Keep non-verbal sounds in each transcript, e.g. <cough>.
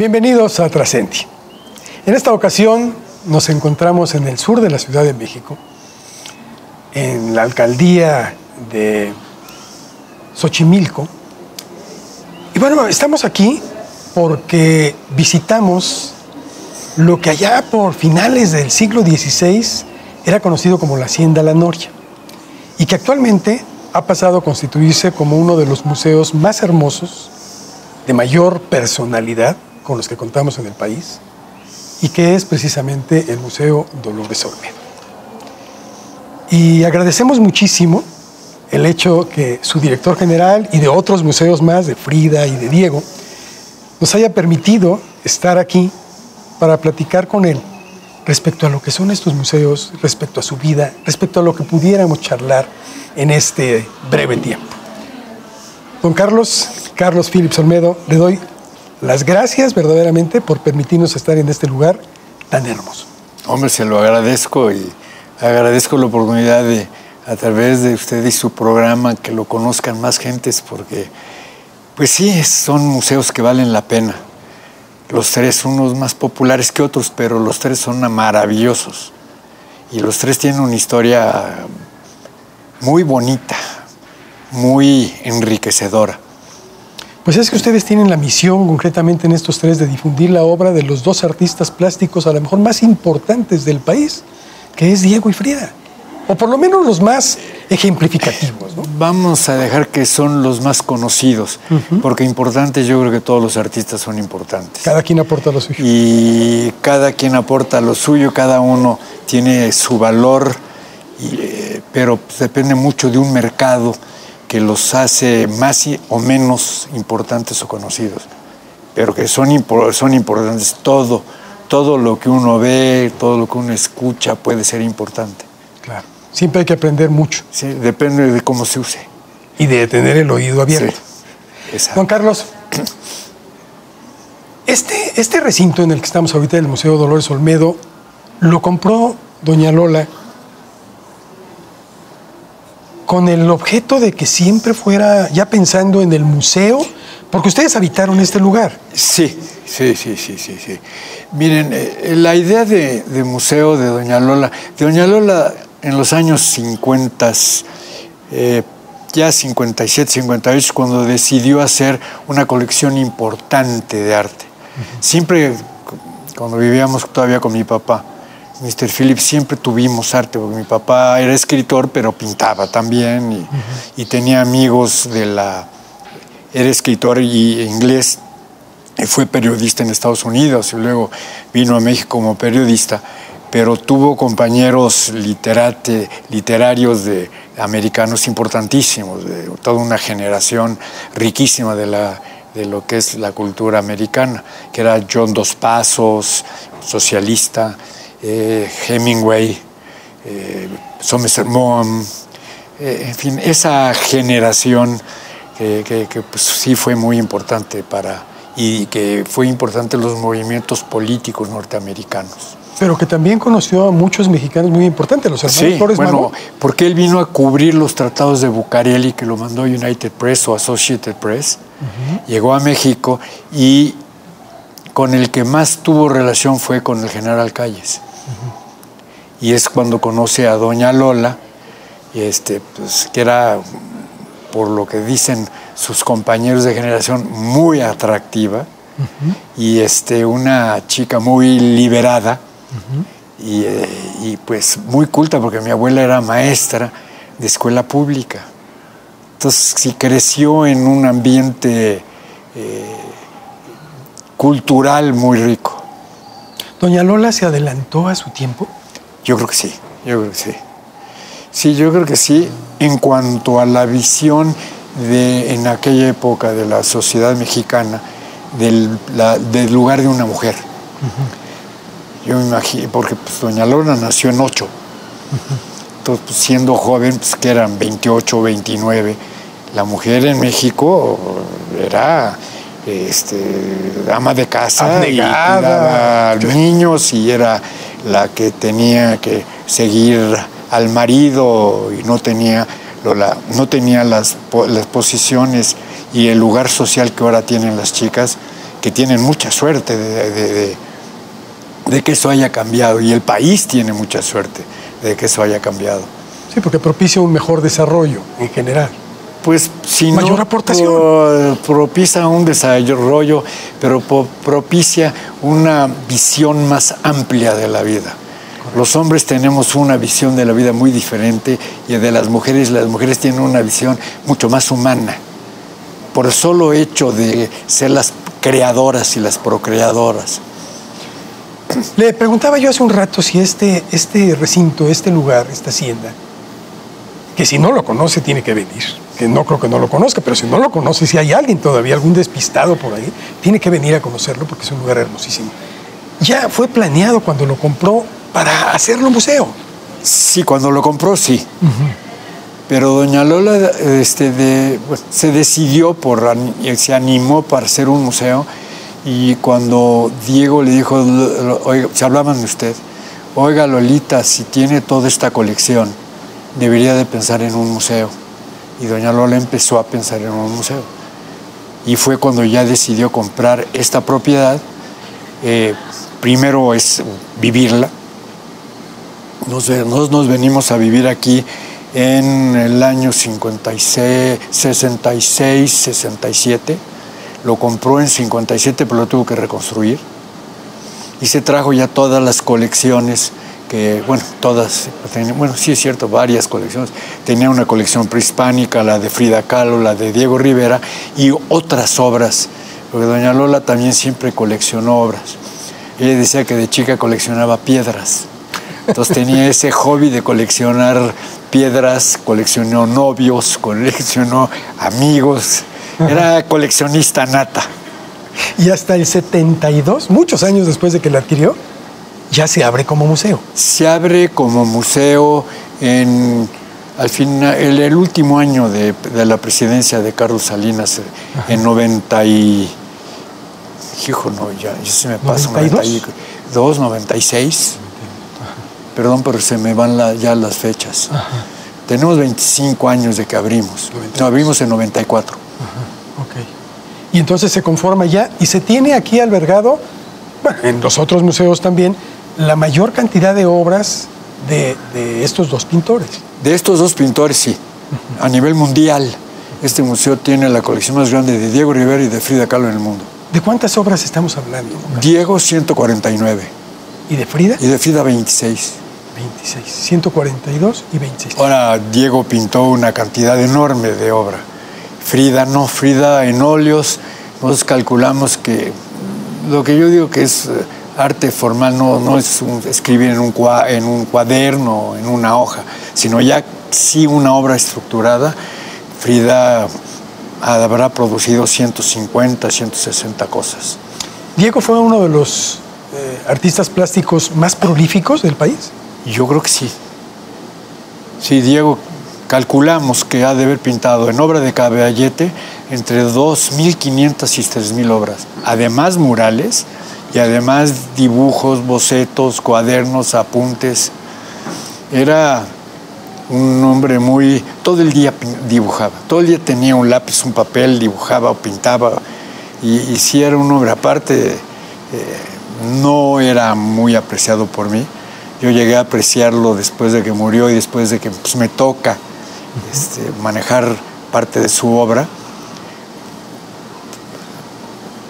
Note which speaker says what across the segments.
Speaker 1: Bienvenidos a Trascendi. En esta ocasión nos encontramos en el sur de la Ciudad de México, en la alcaldía de Xochimilco. Y bueno, estamos aquí porque visitamos lo que allá por finales del siglo XVI era conocido como la Hacienda La Noria y que actualmente ha pasado a constituirse como uno de los museos más hermosos, de mayor personalidad con los que contamos en el país, y que es precisamente el Museo Dolores Olmedo. Y agradecemos muchísimo el hecho que su director general y de otros museos más, de Frida y de Diego, nos haya permitido estar aquí para platicar con él respecto a lo que son estos museos, respecto a su vida, respecto a lo que pudiéramos charlar en este breve tiempo. Don Carlos, Carlos Phillips Olmedo, le doy las gracias verdaderamente por permitirnos estar en este lugar tan hermoso.
Speaker 2: Hombre, se lo agradezco y agradezco la oportunidad de, a través de usted y su programa, que lo conozcan más gentes, porque, pues sí, son museos que valen la pena. Los tres, unos más populares que otros, pero los tres son maravillosos. Y los tres tienen una historia muy bonita, muy enriquecedora.
Speaker 1: Pues es que ustedes tienen la misión concretamente en estos tres de difundir la obra de los dos artistas plásticos a lo mejor más importantes del país, que es Diego y Frida, o por lo menos los más ejemplificativos. ¿no?
Speaker 2: Vamos a dejar que son los más conocidos, porque importantes yo creo que todos los artistas son importantes.
Speaker 1: Cada quien aporta lo suyo.
Speaker 2: Y cada quien aporta lo suyo, cada uno tiene su valor, y, eh, pero pues, depende mucho de un mercado que los hace más o menos importantes o conocidos, pero que son, son importantes. Todo, todo lo que uno ve, todo lo que uno escucha puede ser importante.
Speaker 1: Claro. Siempre hay que aprender mucho.
Speaker 2: Sí, depende de cómo se use.
Speaker 1: Y de tener el oído abierto.
Speaker 2: Sí,
Speaker 1: Juan Carlos, este, este recinto en el que estamos ahorita, el Museo Dolores Olmedo, lo compró doña Lola con el objeto de que siempre fuera ya pensando en el museo, porque ustedes habitaron este lugar.
Speaker 2: Sí, sí, sí, sí, sí. sí. Miren, eh, la idea de, de, museo de Doña Lola, de Doña Lola en los años 50, eh, ya 57, 58, cuando decidió hacer una colección importante de arte. Uh -huh. Siempre, cuando vivíamos todavía con mi papá, Mr. Phillips siempre tuvimos arte, porque mi papá era escritor, pero pintaba también y, uh tenía amigos de la... Era escritor inglés, y fue periodista en Estados Unidos y luego vino a México como periodista, pero tuvo compañeros literate, literarios de americanos importantísimos, de toda una generación riquísima de la, de lo que es la cultura americana, que era John Dos Pasos, socialista, eh, Hemingway, eh, Somerset Maugham, eh, en fin, esa generación que, que, que pues, sí fue muy importante para, y que fue importante los movimientos políticos norteamericanos.
Speaker 1: Pero que también conoció a muchos mexicanos muy importantes, los hermanos
Speaker 2: sí,
Speaker 1: Flores
Speaker 2: bueno,
Speaker 1: Magón.
Speaker 2: porque él vino a cubrir los tratados de Bucareli, que lo mandó United Press o Associated Press, uh -huh. llegó a México y con el que más tuvo relación fue con el general Calles. Y es cuando conoce a doña Lola, y este, pues, que era, por lo que dicen sus compañeros de generación, muy atractiva, uh -huh. y este, una chica muy liberada, Uh -huh. y, eh, y, pues muy culta porque mi abuela era maestra de escuela pública. Entonces, sí creció en un ambiente eh, cultural muy rico.
Speaker 1: ¿Doña Lola se adelantó a su tiempo?
Speaker 2: Yo creo que sí, yo creo que sí. Sí, yo creo que sí, en cuanto a la visión de en aquella época de la sociedad mexicana del, la, del lugar de una mujer. Uh -huh yo me imagino, porque pues, doña Lola nació en 8. Entonces, pues, siendo joven, pues que eran 28, 29, la mujer en México era este, ama de casa cuidaba a los niños y era la que tenía que seguir al marido y no tenía, la, no tenía las, las posiciones y el lugar social que ahora tienen las chicas que tienen mucha suerte de, de, que eso haya cambiado y el país tiene mucha suerte de que eso haya cambiado.
Speaker 1: Sí, porque propicia un mejor desarrollo en general.
Speaker 2: Pues si
Speaker 1: Mayor
Speaker 2: no
Speaker 1: aportación.
Speaker 2: propicia un desarrollo, pero propicia una visión más amplia de la vida. Los hombres tenemos una visión de la vida muy diferente y de las mujeres, las mujeres tienen una visión mucho más humana. Por el solo hecho de ser las creadoras y las procreadoras.
Speaker 1: Le preguntaba yo hace un rato si este, este recinto, este lugar, esta hacienda, que si no lo conoce tiene que venir, que no creo que no lo conozca, pero si no lo conoce, si hay alguien todavía, algún despistado por ahí, tiene que venir a conocerlo porque es un lugar hermosísimo. Ya fue planeado cuando lo compró para hacerlo museo.
Speaker 2: Sí, cuando lo compró, sí. Pero doña Lola este, se decidió, por, se animó para hacer un museo y cuando Diego le dijo, oiga, se hablaban de usted, oiga Lolita, si tiene toda esta colección, debería de pensar en un museo. Y doña Lola empezó a pensar en un museo. Y fue cuando ya decidió comprar esta propiedad. Eh, primero es vivirla, nosotros nos venimos a vivir aquí en el año 56, 66, 67. Lo compró en 57, pero lo tuvo que reconstruir. Y se trajo ya todas las colecciones que, bueno, todas, bueno, sí es cierto, varias colecciones. Tenía una colección prehispánica, la de Frida Kahlo, la de Diego Rivera y otras obras, porque doña Lola también siempre coleccionó obras. Ella decía que de chica coleccionaba piedras. Entonces tenía ese <laughs> hobby de coleccionar piedras, coleccionó novios, coleccionó amigos. Era <laughs> coleccionista nata.
Speaker 1: Y hasta el 72, muchos años después de que la adquirió, ya se abre como museo.
Speaker 2: Se abre como museo en al final, el, último año de, la presidencia de Carlos Salinas, en 90 y... Hijo, no, ya, se me pasa. 92, 96 perdón, pero se me van ya las fechas. Tenemos 25 años de que abrimos. abrimos en 94.
Speaker 1: Y entonces se conforma ya y se tiene aquí albergado, bueno, en los otros museos también, la mayor cantidad de obras de, estos dos pintores.
Speaker 2: De estos dos pintores, sí. A nivel mundial, este museo tiene la colección más grande de Diego Rivera y de Frida Kahlo en el mundo.
Speaker 1: ¿De cuántas obras estamos hablando?
Speaker 2: Diego, 149.
Speaker 1: ¿Y de Frida?
Speaker 2: Y de Frida, 26.
Speaker 1: 26, 142 y 26.
Speaker 2: Ahora Diego pintó una cantidad enorme de obra. Frida no, Frida en óleos, nosotros calculamos que lo que yo digo que es eh, arte formal no, no es escribir en un, en un cuaderno, en una hoja, sino ya sí una obra estructurada. Frida habrá producido 150, 160 cosas.
Speaker 1: Diego fue uno de los eh, artistas plásticos más prolíficos del país.
Speaker 2: Yo creo que sí. Sí, Diego, calculamos que ha de haber pintado en obra de caballete entre 2.500 y 3.000 obras. Además murales y además dibujos, bocetos, cuadernos, apuntes. Era un hombre muy... Todo el día dibujaba, todo el día tenía un lápiz, un papel, dibujaba o pintaba. Y, si era un hombre aparte, eh, no era muy apreciado por mí yo llegué a apreciarlo después de que murió y después de que pues, me toca este, manejar parte de su obra.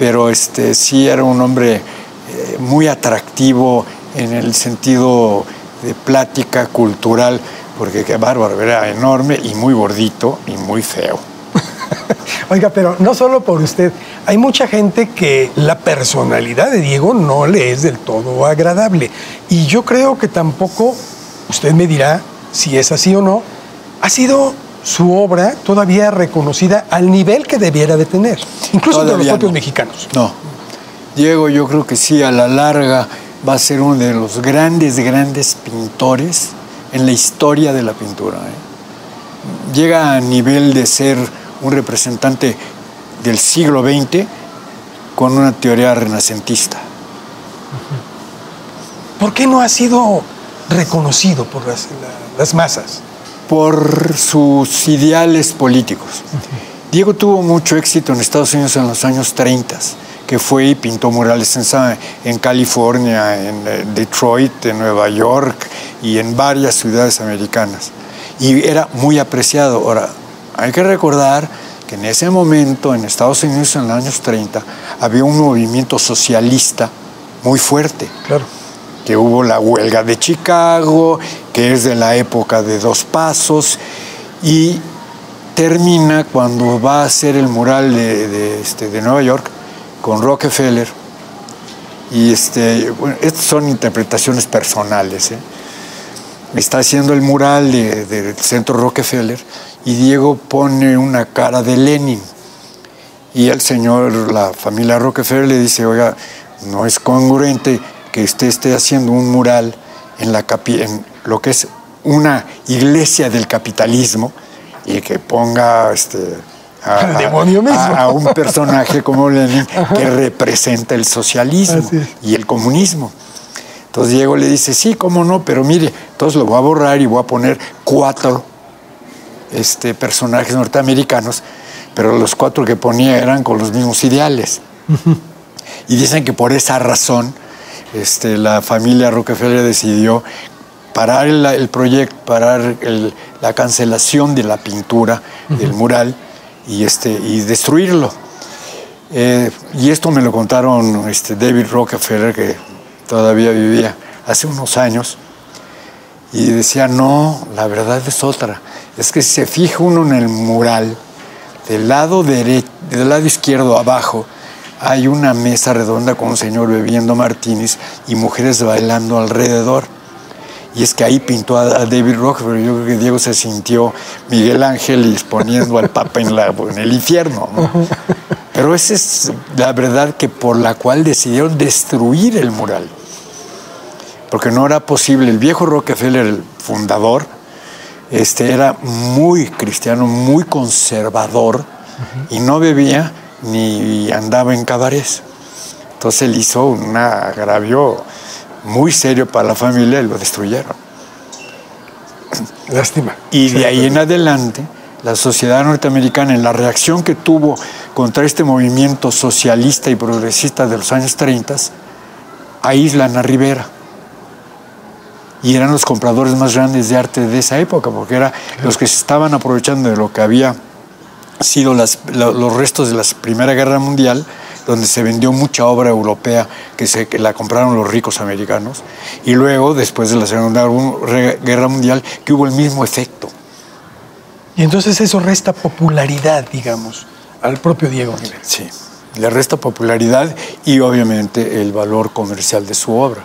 Speaker 2: Pero este, sí era un hombre eh, muy atractivo en el sentido de plática cultural, porque qué bárbaro, era enorme y muy gordito y muy feo. <laughs>
Speaker 1: Oiga, pero no solo por usted, hay mucha gente que la personalidad de Diego no le es del todo agradable. Y yo creo que tampoco, usted me dirá si es así o no, ha sido su obra todavía reconocida al nivel que debiera de tener, incluso de los propios mexicanos.
Speaker 2: No, Diego yo creo que sí, a la larga va a ser uno de los grandes, grandes pintores en la historia de la pintura. ¿eh? Llega a nivel de ser un representante del siglo XX con una teoría renacentista.
Speaker 1: ¿Por qué no ha sido reconocido por las, masas?
Speaker 2: Por sus ideales políticos. Diego tuvo mucho éxito en Estados Unidos en los años 30, que fue y pintó murales en, en California, en eh, Detroit, en Nueva York y en varias ciudades americanas. Y era muy apreciado. Ahora, hay que recordar que en ese momento en Estados Unidos en los años 30 había un movimiento socialista muy fuerte.
Speaker 1: Claro.
Speaker 2: Que hubo la huelga de Chicago, que es de la época de dos pasos, y termina cuando va a hacer el mural de, este, de Nueva York con Rockefeller. Y este, estas son interpretaciones personales. ¿eh? Está haciendo el mural del centro Rockefeller y Diego pone una cara de Lenin. Y el señor, la familia Rockefeller le dice, oiga, no es congruente que usted esté haciendo un mural en, la en lo que es una iglesia del capitalismo y que ponga este,
Speaker 1: a,
Speaker 2: un personaje como Lenin <laughs> que representa el socialismo y el comunismo. Entonces Diego le dice, sí, cómo no, pero mire, entonces lo voy a borrar y voy a poner cuatro este, personajes norteamericanos, pero los cuatro que ponía eran con los mismos ideales. Y dicen que por esa razón este, la familia Rockefeller decidió parar el, proyecto, parar la cancelación de la pintura, del mural, y, este, y destruirlo. Eh, y esto me lo contaron este, David Rockefeller, que todavía vivía hace unos años, y decía, no, la verdad es otra. Es que si se fija uno en el mural, del lado, derecho, del lado izquierdo abajo, hay una mesa redonda con un señor bebiendo martinis y mujeres bailando alrededor. Y es que ahí pintó a, David Rockefeller. Yo creo que Diego se sintió Miguel Ángel exponiendo al Papa en el infierno. Pero esa es la verdad que por la cual decidieron destruir el mural porque no era posible. El viejo Rockefeller, el fundador, este, era muy cristiano, muy conservador y no bebía ni andaba en cabarets. Entonces él hizo un agravio muy serio para la familia y lo destruyeron.
Speaker 1: Lástima.
Speaker 2: Y de ahí en adelante, la sociedad norteamericana, en la reacción que tuvo contra este movimiento socialista y progresista de los años 30, aíslan a Rivera y eran los compradores más grandes de arte de esa época, porque eran los que se estaban aprovechando de lo que había sido las, los restos de la Primera Guerra Mundial, donde se vendió mucha obra europea que, se, que la compraron los ricos americanos, y luego, después de la Segunda Guerra Mundial, que hubo el mismo efecto.
Speaker 1: Y entonces eso resta popularidad, digamos, al propio Diego Rivera.
Speaker 2: Sí, le resta popularidad y obviamente el valor comercial de su obra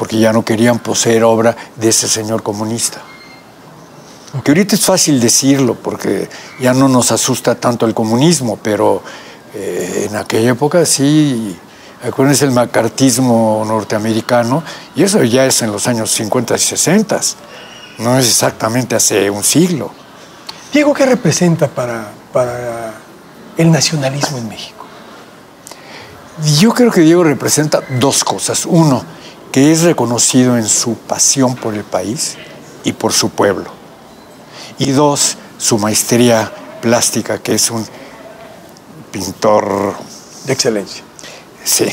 Speaker 2: porque ya no querían poseer obra de ese señor comunista. Que ahorita es fácil decirlo, porque ya no nos asusta tanto el comunismo, pero eh, en aquella época sí, acuérdense el macartismo norteamericano, y eso ya es en los años 50 y 60, no es exactamente hace un siglo.
Speaker 1: Diego, ¿qué representa para, para el nacionalismo en México?
Speaker 2: Yo creo que Diego representa dos cosas. Uno, que es reconocido en su pasión por el país y por su pueblo. Y dos, su maestría plástica, que es un pintor
Speaker 1: de excelencia.
Speaker 2: Sí,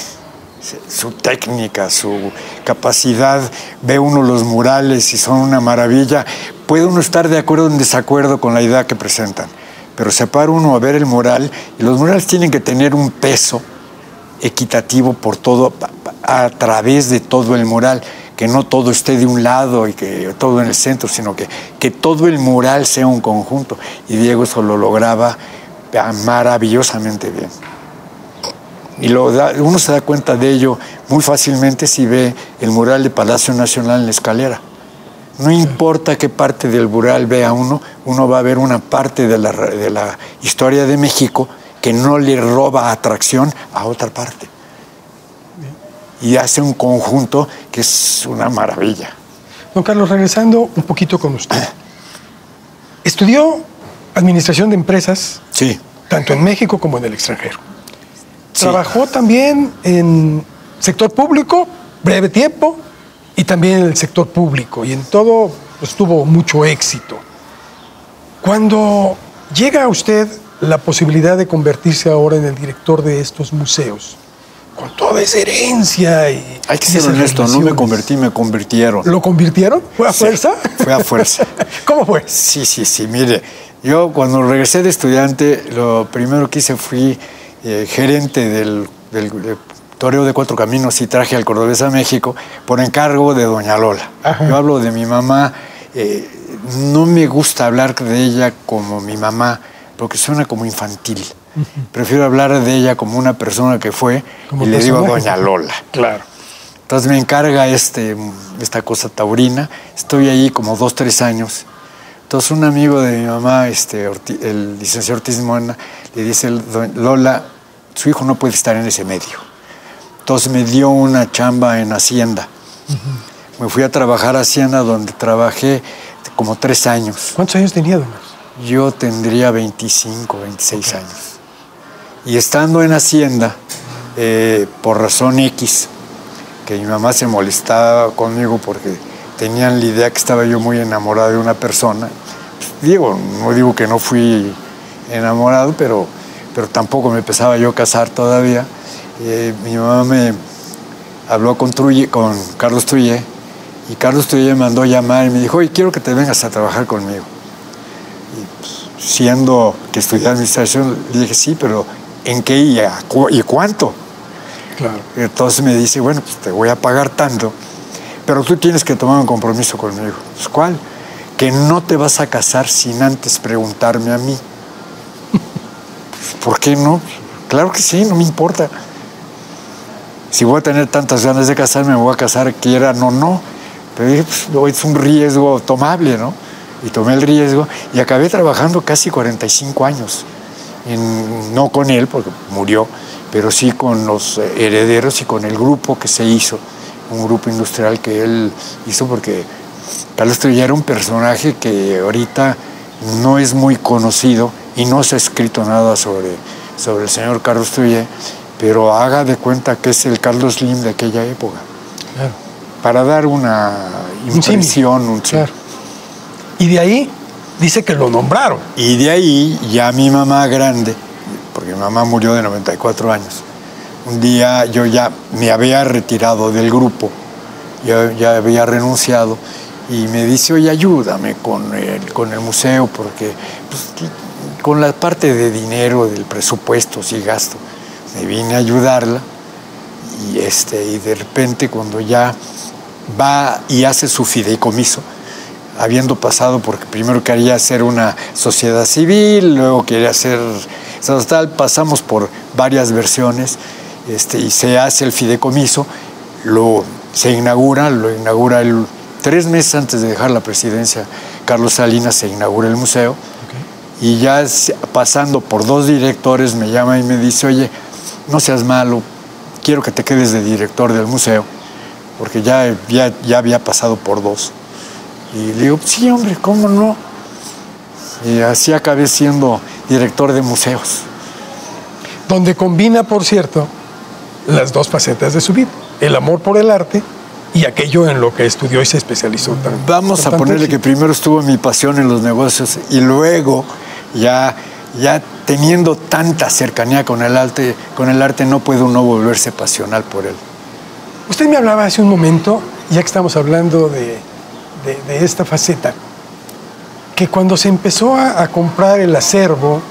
Speaker 2: su técnica, su capacidad, ve uno los murales y son una maravilla. Puede uno estar de acuerdo o en desacuerdo con la idea que presentan, pero se para uno a ver el mural y los murales tienen que tener un peso equitativo por todo, a través de todo el mural, que no todo esté de un lado y que todo en el centro, sino que, que todo el mural sea un conjunto. Y Diego eso lo lograba maravillosamente bien. Y lo uno se da cuenta de ello muy fácilmente si ve el mural de Palacio Nacional en la escalera. No importa qué parte del mural vea uno, uno va a ver una parte de la, de la historia de México que no le roba atracción a otra parte. Y hace un conjunto que es una maravilla.
Speaker 1: Don Carlos, regresando un poquito con usted. <clears throat> Estudió administración de empresas,
Speaker 2: sí.
Speaker 1: tanto en México como en el extranjero. Trabajó también en sector público, breve tiempo, y también en el sector público, y en todo pues, tuvo mucho éxito. Cuando llega usted la posibilidad de convertirse ahora en el director de estos museos? Con toda esa herencia y.
Speaker 2: Hay que ser honesto, no me convertí, me convirtieron.
Speaker 1: ¿Lo convirtieron? ¿Fue a
Speaker 2: Sí,
Speaker 1: fuerza?
Speaker 2: Fue a fuerza. <laughs>
Speaker 1: ¿Cómo fue?
Speaker 2: Sí, sí, sí. Mire, yo cuando regresé de estudiante, lo primero que hice fui eh, gerente del, del, del Toreo de Cuatro Caminos y traje al Cordobés a México por encargo de Doña Lola.
Speaker 1: Ajá.
Speaker 2: Yo hablo de mi mamá. eh, no me gusta hablar de ella como mi mamá, porque suena como infantil. Prefiero hablar de ella como una persona que fue
Speaker 1: Como
Speaker 2: y le digo. Doña Lola.
Speaker 1: Claro.
Speaker 2: Entonces me encarga este, esta cosa taurina. Estoy ahí como dos, tres años. Entonces un amigo de mi mamá, este, el licenciado Ortiz Mona, le dice, "Doña Lola, su hijo no puede estar en ese medio. Entonces me dio una chamba en Hacienda. Me fui a trabajar a Hacienda donde trabajé como tres años.
Speaker 1: ¿Cuántos años tenía, don?
Speaker 2: Yo tendría 25, 26 años. Y estando en Hacienda, eh, por razón X, que mi mamá se molestaba conmigo porque tenían la idea que estaba yo muy enamorado de una persona. Pues, digo, no digo que no fui enamorado, pero, pero tampoco me empezaba yo casar todavía. Eh, mi mamá me habló con, Truye- con Carlos Truye y Carlos Truye me mandó llamar y me dijo, oye, quiero que te vengas a trabajar conmigo siendo que estudié administración, le dije, sí, pero ¿en qué y, a y cuánto?
Speaker 1: Claro.
Speaker 2: Entonces me dice, bueno, pues te voy a pagar tanto, pero tú tienes que tomar un compromiso conmigo. Pues, ¿Cuál? Que no te vas a casar sin antes preguntarme a mí. <laughs> ¿Por qué no? Claro que sí, no me importa. Si voy a tener tantas ganas de casarme, me voy a casar, quieran o no. Pero dije, pues, es un riesgo tomable, ¿no? Y tomé el riesgo y acabé trabajando casi 45 años. En- no con él, porque murió, pero sí con los eh, herederos y con el grupo que se hizo, un grupo industrial que él hizo, porque Carlos Trujillo era un personaje que ahorita no es muy conocido y no se ha escrito nada sobre, sobre el señor Carlos Trujillo, pero haga de cuenta que es el Carlos Slim de aquella época,
Speaker 1: Claro.
Speaker 2: para dar una
Speaker 1: Un símil.
Speaker 2: impresión, un símil.
Speaker 1: Claro. Y de ahí dice que lo nombraron.
Speaker 2: Y de ahí ya mi mamá grande, porque mi mamá murió de 94 años, un día yo ya me había retirado del grupo, ya, ya había renunciado, y me dice, oye, ayúdame con el, con el museo, porque pues, con la parte de dinero, del presupuesto, sí gasto, me vine a ayudarla, y, este, y de repente cuando ya va y hace su fideicomiso, habiendo pasado porque primero quería hacer una sociedad civil, luego quería tal, pasamos por varias versiones este, y se hace el fideicomiso, lo, se inaugura, lo inaugura el, tres meses antes de dejar la presidencia, Carlos Salinas se inaugura el museo y ya pasando por dos directores me llama y me dice, oye, no seas malo, quiero que te quedes de director del museo, porque ya, ya, ya había pasado por dos. Y le digo, sí, hombre, ¿cómo no? Y así acabé siendo director de museos.
Speaker 1: Donde combina, por cierto, las dos facetas de su vida. El amor por el arte y aquello en lo que estudió y se especializó. tan-
Speaker 2: Vamos a
Speaker 1: tanto
Speaker 2: ponerle que primero estuvo mi pasión en los negocios y luego ya, ya teniendo tanta cercanía con el arte, con el arte no puede uno volverse pasional por él.
Speaker 1: Usted me hablaba hace un momento, ya que estamos hablando de, de- esta faceta, que cuando se empezó a, comprar el acervo,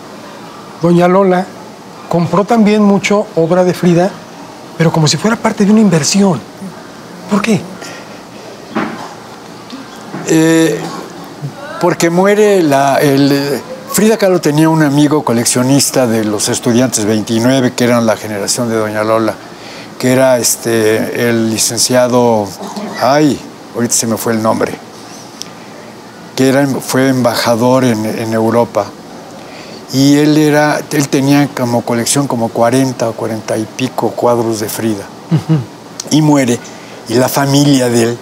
Speaker 1: doña Lola compró también mucho obra de Frida, pero como si fuera parte de una inversión. ¿Por qué?
Speaker 2: Eh, porque muere la, el, Frida Kahlo tenía un amigo coleccionista de los estudiantes 29, que eran la generación de Doña Lola, que era este, el licenciado, ay, ahorita se me fue el nombre, que era, fue embajador en, en Europa. Y él, era, él tenía como colección como 40 o 40 y pico cuadros de Frida. Y muere. Y la familia de él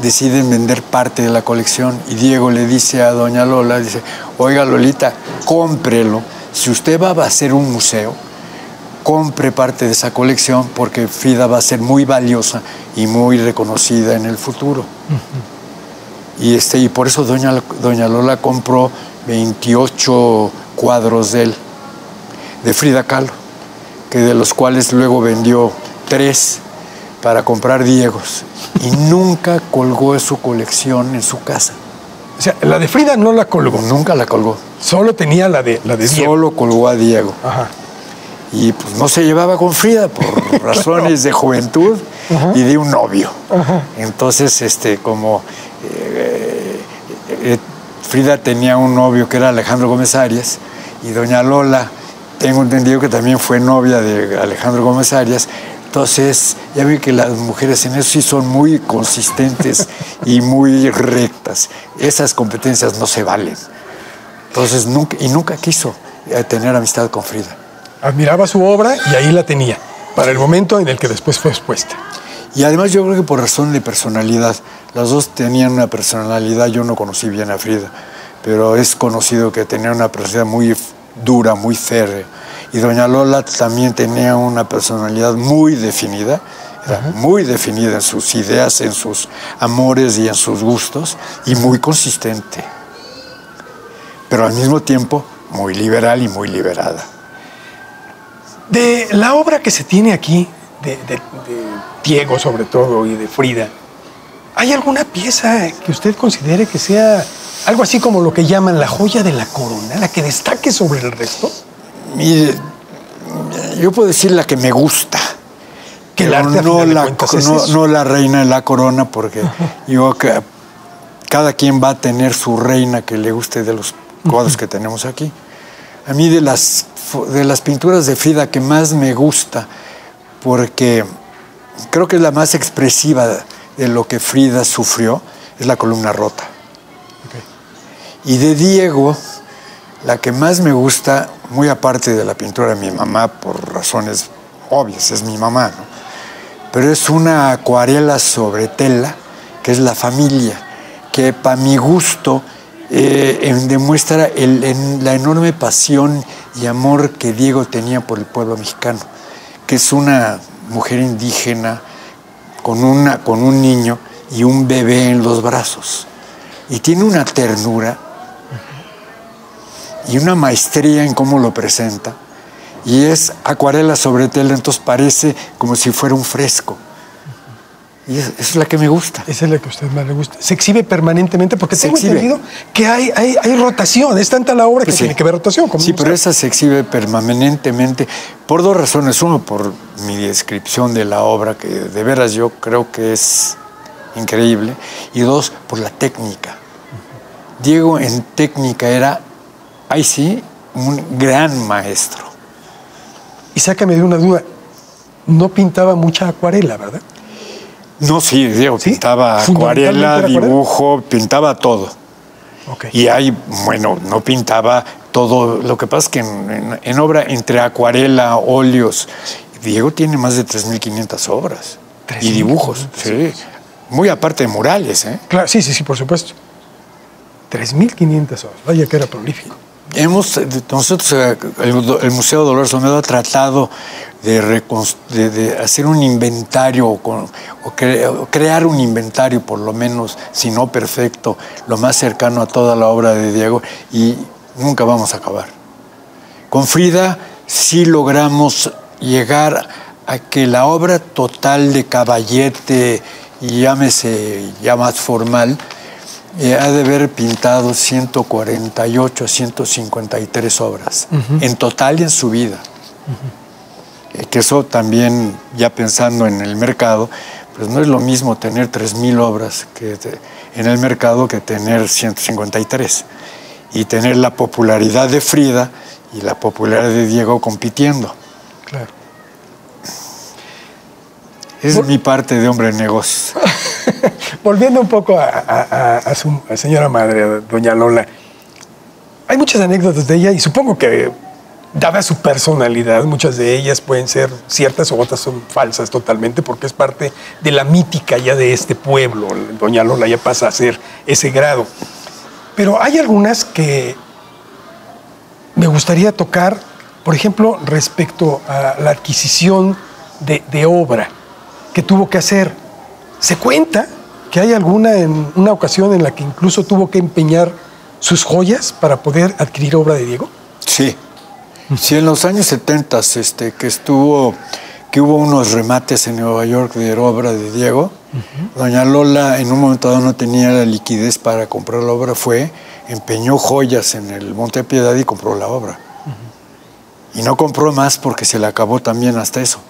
Speaker 2: deciden vender parte de la colección. Y Diego le dice a doña Lola, dice, oiga Lolita, cómprelo. Si usted va a hacer un museo, compre parte de esa colección porque Frida va a ser muy valiosa y muy reconocida en el futuro. Y, este, y por eso doña, doña Lola compró 28 cuadros de él. de Frida Kahlo, que de los cuales luego vendió tres para comprar Diegos y nunca colgó su colección en su casa.
Speaker 1: O sea, la de Frida no la colgó.
Speaker 2: Nunca la colgó.
Speaker 1: Solo tenía la de, la de Diego.
Speaker 2: Solo colgó a Diego.
Speaker 1: Ajá.
Speaker 2: Y pues no se llevaba con Frida por <laughs> razones de juventud y de un novio. Entonces, este, como eh, Frida tenía un novio que era Alejandro Gómez Arias y doña Lola, tengo entendido que también fue novia de Alejandro Gómez Arias, entonces, ya vi que las mujeres en eso sí son muy consistentes <laughs> y muy rectas. Esas competencias no se valen. Entonces, nunca, y nunca quiso eh, tener amistad con Frida.
Speaker 1: Admiraba su obra y ahí la tenía, para el momento en el que después fue expuesta.
Speaker 2: Y además yo creo que por razón de personalidad, las dos tenían una personalidad, yo no conocí bien a Frida, pero es conocido que tenía una personalidad muy dura, muy férrea y doña Lola también tenía una personalidad muy definida, era muy definida en sus ideas, en sus amores y en sus gustos, y muy consistente. Pero al mismo tiempo muy liberal y muy liberada.
Speaker 1: De la obra que se tiene aquí, de, Diego sobre todo y de Frida, ¿hay alguna pieza que usted considere que sea algo así como lo que llaman la joya de la corona, la que destaque sobre el resto?
Speaker 2: Mire, yo puedo decir la que me gusta.
Speaker 1: Que no,
Speaker 2: la, no, la reina de la corona, porque yo que cada quien va a tener su reina que le guste de los cuadros que tenemos aquí. A mí de las, de las pinturas de Frida que más me gusta, porque creo que es la más expresiva de lo que Frida sufrió, es la columna rota. Y de Diego, la que más me gusta, muy aparte de la pintura de mi mamá, por razones obvias, es mi mamá, ¿no? pero es una acuarela sobre tela, que es la familia, que para mi gusto eh, demuestra la enorme pasión y amor que Diego tenía por el pueblo mexicano, que es una mujer indígena con, una, con un niño y un bebé en los brazos. Y tiene una ternura y una maestría en cómo lo presenta. Y es acuarela sobre tela, entonces parece como si fuera un fresco. Y esa es la que me gusta.
Speaker 1: Esa es la que a usted más le gusta. Se exhibe permanentemente porque se tengo entendido que hay, hay, hay, rotación. Es tanta la obra que pues tiene que haber rotación.
Speaker 2: sí, pero esa se exhibe permanentemente por dos razones. Uno, por mi descripción de la obra, que de veras yo creo que es increíble. Y dos, por la técnica. Diego en técnica era ahí sí, un gran maestro.
Speaker 1: Y sácame de una duda, no pintaba mucha acuarela, ¿verdad?
Speaker 2: No, sí, Diego, pintaba acuarela, dibujo, pintaba todo. Y ahí, bueno, no pintaba todo. Lo que pasa es que en, obra, entre acuarela, óleos, Diego tiene más de 3.500 obras. Y dibujos, sí. Muy aparte de murales, ¿eh?
Speaker 1: Claro, sí, sí, sí, por supuesto. 3.500 obras. Vaya que era prolífico
Speaker 2: hemos, nosotros, eh, el, Museo Dolores Olmedo ha tratado de, hacer un inventario o, crear un inventario, por lo menos, si no perfecto, lo más cercano a toda la obra de Diego, y nunca vamos a acabar. Con Frida sí logramos llegar a que la obra total de Caballete, llámese ya más formal, eh, ha de haber pintado 148, 153 obras, en total y en su vida. Eh, que eso también, ya pensando en el mercado, pues no es lo mismo tener 3.000 obras que en el mercado que tener 153. Y tener la popularidad de Frida y la popularidad de Diego compitiendo. Claro. Es mi parte de hombre de negocios. <laughs>
Speaker 1: Volviendo un poco a, su señora madre, doña Lola, hay muchas anécdotas de ella y supongo que, dada su personalidad, muchas de ellas pueden ser ciertas o otras son falsas totalmente porque es parte de la mítica ya de este pueblo. Doña Lola ya pasa a ser ese grado. Pero hay algunas que me gustaría tocar, por ejemplo, respecto a la adquisición de, de obra que tuvo que hacer. Se cuenta que hay alguna en una ocasión en la que incluso tuvo que empeñar sus joyas para poder adquirir obra de Diego.
Speaker 2: Sí, Sí, en los años 70, este, que estuvo, que hubo unos remates en Nueva York de obra de Diego, doña Lola en un momento dado no tenía la liquidez para comprar la obra, fue, empeñó joyas en el Monte Piedad y compró la obra. Y no compró más porque se le acabó también hasta eso,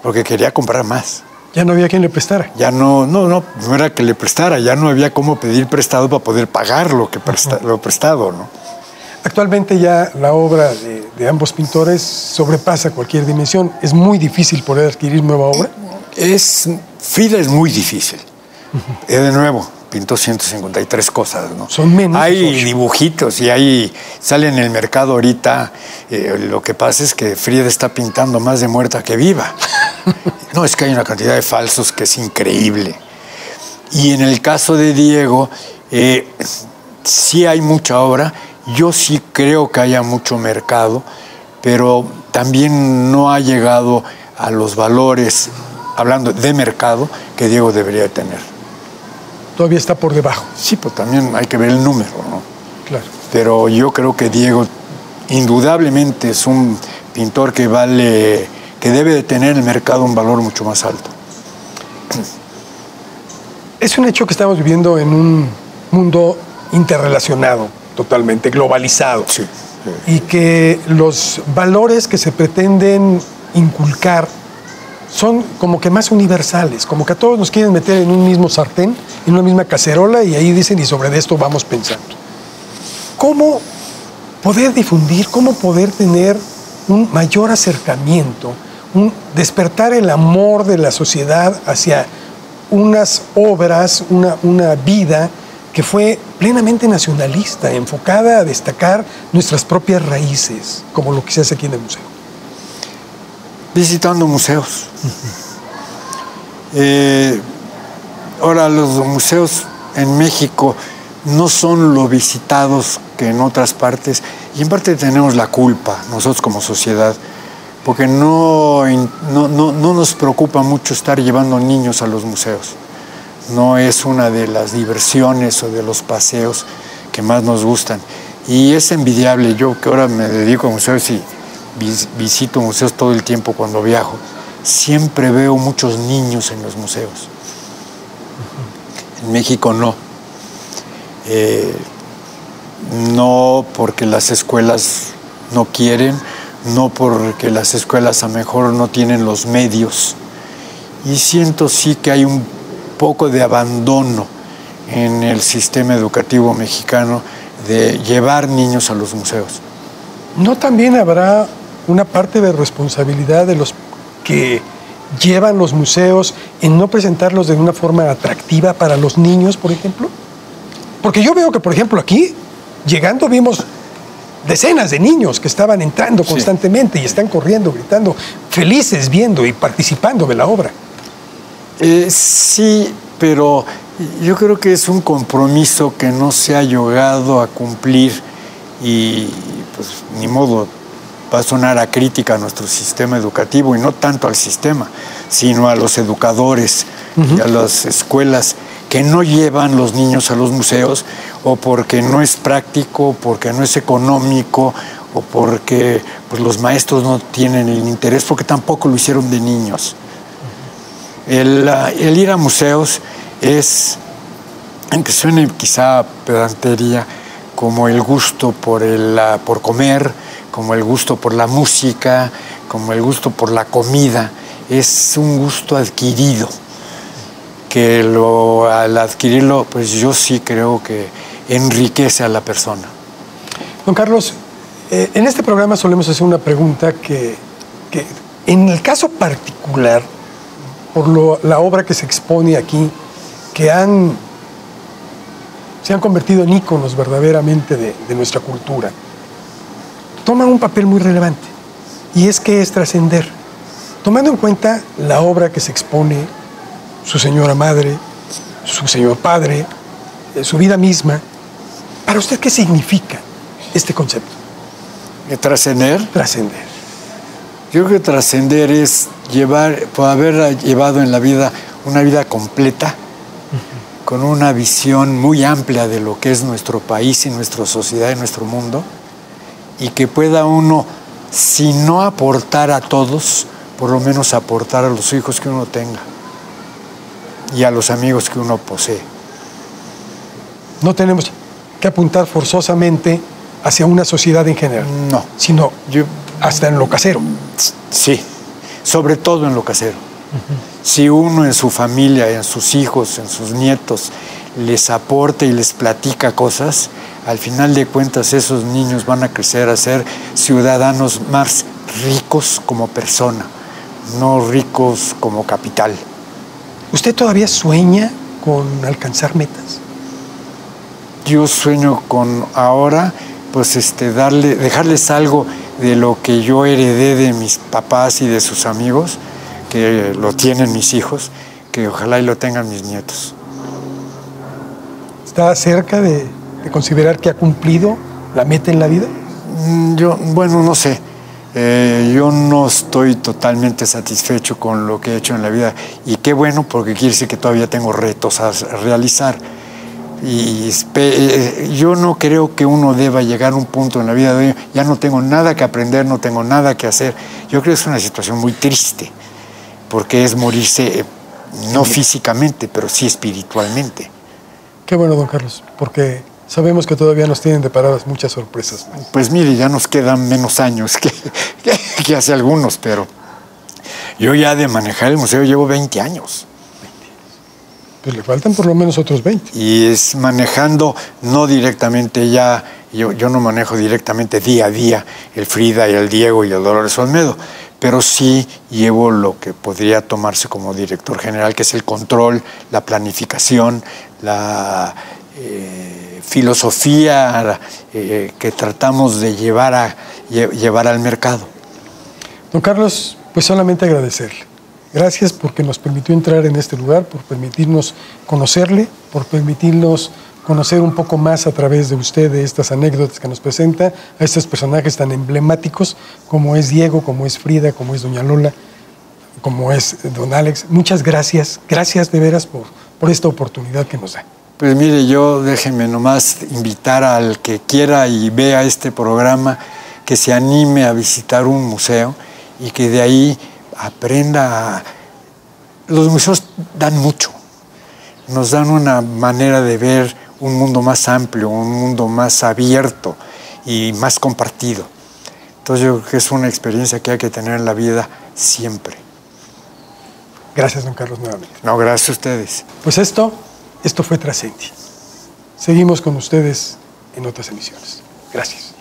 Speaker 2: porque quería comprar más.
Speaker 1: Ya no había quien le prestara.
Speaker 2: Ya no, no, no, no era que le prestara, ya no había cómo pedir prestado para poder pagar lo que presta, lo prestado, ¿no?
Speaker 1: Actualmente ya la obra de, de, ambos pintores sobrepasa cualquier dimensión. Es muy difícil poder adquirir nueva obra.
Speaker 2: Es Frida es muy difícil. Uh -huh. De nuevo, pintó 153 cosas, ¿no?
Speaker 1: Son menos.
Speaker 2: Hay dibujitos y hay sale en el mercado ahorita. Eh, lo que pasa es que Frida está pintando más de muerta que viva. <laughs> no, es que hay una cantidad de falsos que es increíble. Y en el caso de Diego, eh, sí hay mucha obra. Yo sí creo que haya mucho mercado, pero también no ha llegado a los valores, hablando de mercado, que Diego debería tener.
Speaker 1: Todavía está por debajo.
Speaker 2: Sí, pues también hay que ver el número, ¿no?
Speaker 1: Claro.
Speaker 2: Pero yo creo que Diego indudablemente es un pintor que vale, que debe de tener en el mercado un valor mucho más alto. <clears throat>
Speaker 1: Es un hecho que estamos viviendo en un mundo interrelacionado, totalmente globalizado.
Speaker 2: Sí.
Speaker 1: Y que los valores que se pretenden inculcar son como que más universales, como que a todos nos quieren meter en un mismo sartén, en una misma cacerola y ahí dicen y sobre esto vamos pensando. ¿Cómo poder difundir, cómo poder tener un mayor acercamiento, un despertar el amor de la sociedad hacia unas obras, una, una vida que fue plenamente nacionalista, enfocada a destacar nuestras propias raíces, como lo que se hace aquí en el museo?
Speaker 2: Visitando museos. Eh, ahora, los museos en México no son lo visitados que en otras partes, y en parte tenemos la culpa, nosotros como sociedad, porque no, no, no, no nos preocupa mucho estar llevando niños a los museos no es una de las diversiones o de los paseos que más nos gustan. Y es envidiable, yo que ahora me dedico a museos y visito museos todo el tiempo cuando viajo, siempre veo muchos niños en los museos. En México no. Eh, no porque las escuelas no quieren, no porque las escuelas a mejor no tienen los medios. Y siento sí que hay un poco de abandono en el sistema educativo mexicano de llevar niños a los museos.
Speaker 1: ¿No también habrá una parte de responsabilidad de los que llevan los museos en no presentarlos de una forma atractiva para los niños, por ejemplo? Porque yo veo que, por ejemplo, aquí, llegando, vimos decenas de niños que estaban entrando constantemente sí. y están corriendo, gritando, felices viendo y participando de la obra.
Speaker 2: Eh, sí, pero yo creo que es un compromiso que no se ha llegado a cumplir y pues ni modo va a sonar a crítica a nuestro sistema educativo y no tanto al sistema, sino a los educadores uh -huh. y a las escuelas que no llevan los niños a los museos o porque no es práctico, porque no es económico o porque pues, los maestros no tienen el interés, porque tampoco lo hicieron de niños. El, el, ir a museos es, aunque suene quizá pedantería, como el gusto por, el, por comer, como el gusto por la música, como el gusto por la comida. Es un gusto adquirido, que lo, al adquirirlo, pues yo sí creo que enriquece a la persona.
Speaker 1: Don Carlos, eh, en este programa solemos hacer una pregunta que, que en el caso particular, por lo, la obra que se expone aquí, que han, se han convertido en íconos verdaderamente de, de nuestra cultura, toman un papel muy relevante, y es que es trascender, tomando en cuenta la obra que se expone, su señora madre, su señor padre, eh, su vida misma. ¿Para usted qué significa este concepto?
Speaker 2: ¿Trascender?
Speaker 1: Trascender.
Speaker 2: Yo creo que trascender es llevar, por haber llevado en la vida una vida completa. Con una visión muy amplia de lo que es nuestro país y nuestra sociedad y nuestro mundo, y que pueda uno si no aportar a todos, por lo menos aportar a los hijos que uno tenga y a los amigos que uno posee.
Speaker 1: No tenemos que apuntar forzosamente hacia una sociedad en general.
Speaker 2: No.
Speaker 1: Sino hasta en lo casero.
Speaker 2: Sí, sobre todo en lo casero. Si uno en su familia, en sus hijos, en sus nietos, les aporta y les platica cosas, al final de cuentas esos niños van a crecer a ser ciudadanos más ricos como persona, no ricos como capital.
Speaker 1: ¿Usted todavía sueña con alcanzar metas?
Speaker 2: Yo sueño con ahora, pues este, darle, dejarles algo de lo que yo heredé de mis papás y de sus amigos, que lo tienen mis hijos, que ojalá y lo tengan mis nietos.
Speaker 1: ¿Está cerca de, considerar que ha cumplido la meta en la vida?
Speaker 2: Mm, yo, bueno, no sé. Eh, yo no estoy totalmente satisfecho con lo que he hecho en la vida y qué bueno porque quiere decir que todavía tengo retos a realizar. Y eh, yo no creo que uno deba llegar a un punto en la vida de ya no tengo nada que aprender, no tengo nada que hacer. Yo creo que es una situación muy triste porque es morirse eh, no físicamente, pero sí espiritualmente.
Speaker 1: Qué bueno, don Carlos, porque sabemos que todavía nos tienen deparadas muchas sorpresas.
Speaker 2: Pues mire, ya nos quedan menos años <laughs> que, que, hace algunos, pero yo ya de manejar el museo llevo 20 años.
Speaker 1: Pues le faltan por lo menos otros 20.
Speaker 2: Y es manejando, no directamente ya, yo, yo no manejo directamente día a día el Frida y el Diego y el Dolores Olmedo, pero sí llevo lo que podría tomarse como director general, que es el control, la planificación, la eh, filosofía eh, que tratamos de llevar, a, llevar al mercado.
Speaker 1: Don Carlos, pues solamente agradecerle. Gracias porque nos permitió entrar en este lugar, por permitirnos conocerle, por permitirnos conocer un poco más a través de usted de estas anécdotas que nos presenta, a estos personajes tan emblemáticos como es Diego, como es Frida, como es Doña Lola, como es Don Alex. Muchas gracias, gracias de veras por, por esta oportunidad que nos da.
Speaker 2: Pues mire, yo déjenme nomás invitar al que quiera y vea este programa, que se anime a visitar un museo y que de ahí aprenda. Los museos dan mucho, nos dan una manera de ver un mundo más amplio, un mundo más abierto y más compartido. Entonces yo creo que es una experiencia que hay que tener en la vida siempre.
Speaker 1: Gracias, don Carlos, nuevamente.
Speaker 2: No, gracias a ustedes.
Speaker 1: Pues esto, esto fue Trascendi. Seguimos con ustedes en otras emisiones. Gracias.